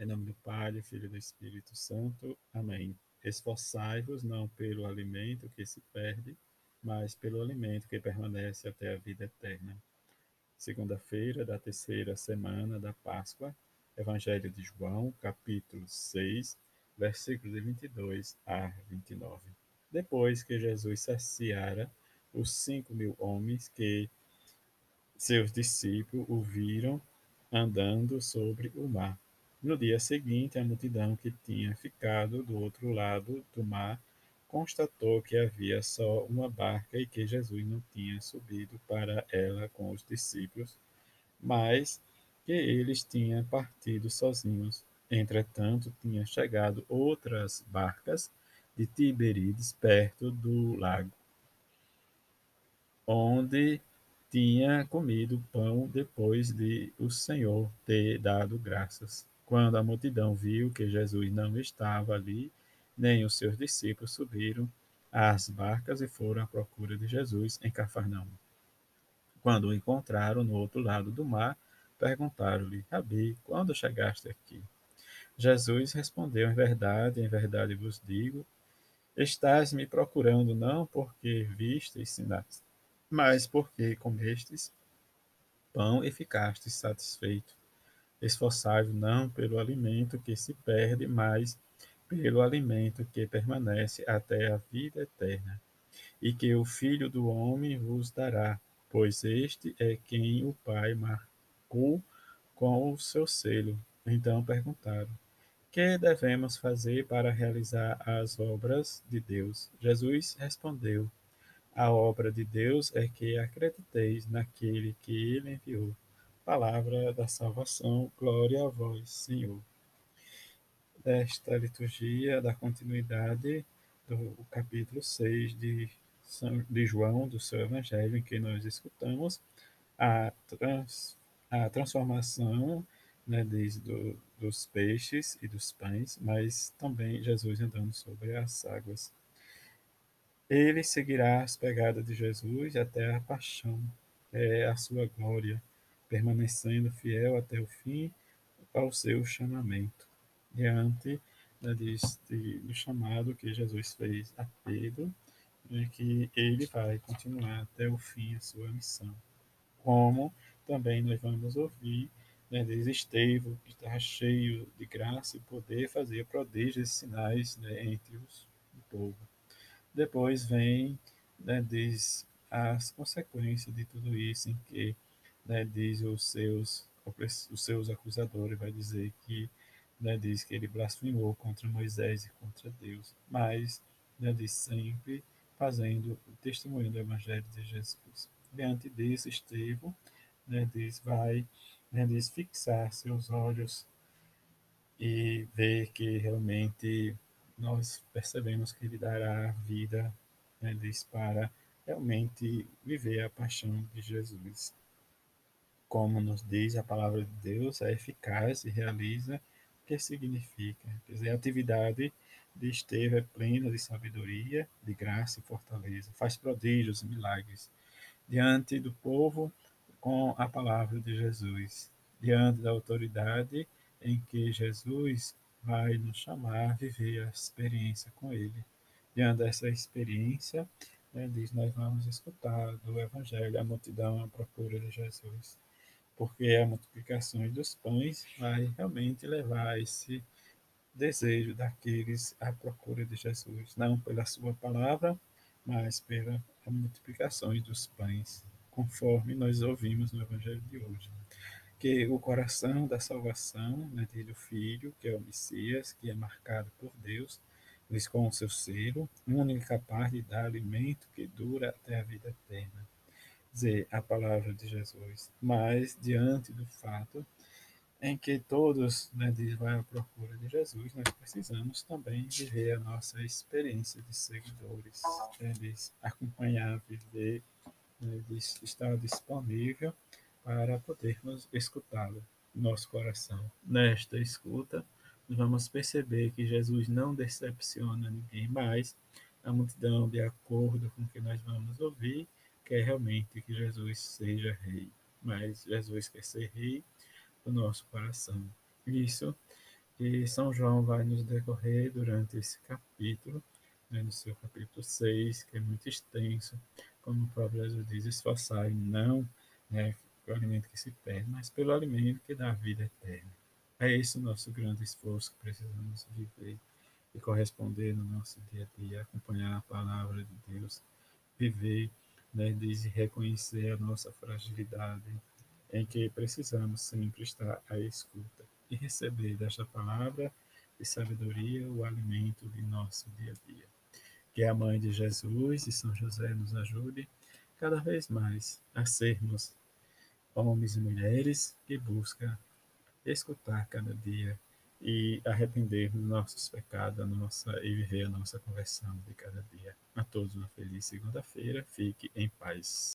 Em nome do Pai, do Filho e do Espírito Santo. Amém. Esforçai-vos não pelo alimento que se perde, mas pelo alimento que permanece até a vida eterna. Segunda-feira da terceira semana da Páscoa, Evangelho de João, capítulo 6, versículos de 22 a 29. Depois que Jesus saciara os cinco mil homens que seus discípulos o viram andando sobre o mar. No dia seguinte, a multidão que tinha ficado do outro lado do mar constatou que havia só uma barca e que Jesus não tinha subido para ela com os discípulos, mas que eles tinham partido sozinhos. Entretanto, tinham chegado outras barcas de Tiberíades perto do lago, onde tinha comido pão depois de o Senhor ter dado graças. Quando a multidão viu que Jesus não estava ali, nem os seus discípulos subiram às barcas e foram à procura de Jesus em Cafarnaum. Quando o encontraram no outro lado do mar, perguntaram-lhe: Rabi, quando chegaste aqui? Jesus respondeu: Em verdade, em verdade vos digo, estás me procurando não porque vistes sinais, mas porque comestes pão e ficastes satisfeito. Esforçai-vos não pelo alimento que se perde, mas pelo alimento que permanece até a vida eterna, e que o Filho do Homem vos dará, pois este é quem o Pai marcou com o seu selo. Então perguntaram: Que devemos fazer para realizar as obras de Deus? Jesus respondeu: A obra de Deus é que acrediteis naquele que ele enviou. Palavra da salvação, glória a vós, Senhor. Desta liturgia, da continuidade do capítulo 6 de, São, de João, do seu Evangelho, em que nós escutamos a, trans, a transformação né, desde do, dos peixes e dos pães, mas também Jesus andando sobre as águas. Ele seguirá as pegadas de Jesus até a paixão, é a sua glória permanecendo fiel até o fim ao seu chamamento. Diante né, deste, do chamado que Jesus fez a Pedro, né, que ele vai continuar até o fim a sua missão. Como também nós vamos ouvir né, desde Estevão, que estava cheio de graça e poder, fazer prodígios e sinais né, entre os, o povo. Depois vem né, diz, as consequências de tudo isso, em que né, diz os seus, os seus acusadores, vai dizer que né, diz que ele blasfemou contra Moisés e contra Deus, mas né, diz sempre fazendo o testemunho do Evangelho de Jesus. Diante disso, Estevão né, diz, vai né, diz, fixar seus olhos e ver que realmente nós percebemos que ele dará vida né, diz, para realmente viver a paixão de Jesus como nos diz a palavra de Deus, é eficaz e realiza o que significa. Quer dizer, a atividade de Estevão é plena de sabedoria, de graça e fortaleza, faz prodígios e milagres diante do povo com a palavra de Jesus, diante da autoridade em que Jesus vai nos chamar a viver a experiência com Ele. Diante dessa experiência, né, diz, nós vamos escutar do Evangelho a multidão à procura de Jesus porque a multiplicação dos pães vai realmente levar esse desejo daqueles à procura de Jesus, não pela sua palavra, mas pela multiplicação dos pães, conforme nós ouvimos no Evangelho de hoje. Que o coração da salvação, né, do Filho, que é o Messias, que é marcado por Deus, diz com o seu selo, único capaz de dar alimento que dura até a vida eterna dizer a palavra de Jesus, mas diante do fato em que todos né, vai à procura de Jesus, nós precisamos também viver a nossa experiência de seguidores, né, de acompanhar, viver, né, de estar disponível para podermos escutá-lo, nosso coração. Nesta escuta, nós vamos perceber que Jesus não decepciona ninguém mais, a multidão, de acordo com o que nós vamos ouvir, quer realmente que Jesus seja rei, mas Jesus quer ser rei do nosso coração. Isso E São João vai nos decorrer durante esse capítulo, né, no seu capítulo 6, que é muito extenso, como o próprio Jesus diz, esforçai não né, pelo alimento que se perde, mas pelo alimento que dá vida eterna. É esse o nosso grande esforço que precisamos viver e corresponder no nosso dia a dia, acompanhar a palavra de Deus, viver, né, diz reconhecer a nossa fragilidade, em que precisamos sempre estar à escuta e receber desta palavra de sabedoria o alimento de nosso dia a dia. Que a Mãe de Jesus e São José nos ajude cada vez mais a sermos homens e mulheres que buscam escutar cada dia e arrepender dos nossos pecados a nossa, e viver a nossa conversão de cada dia. A todos uma feliz segunda-feira. Fique em paz.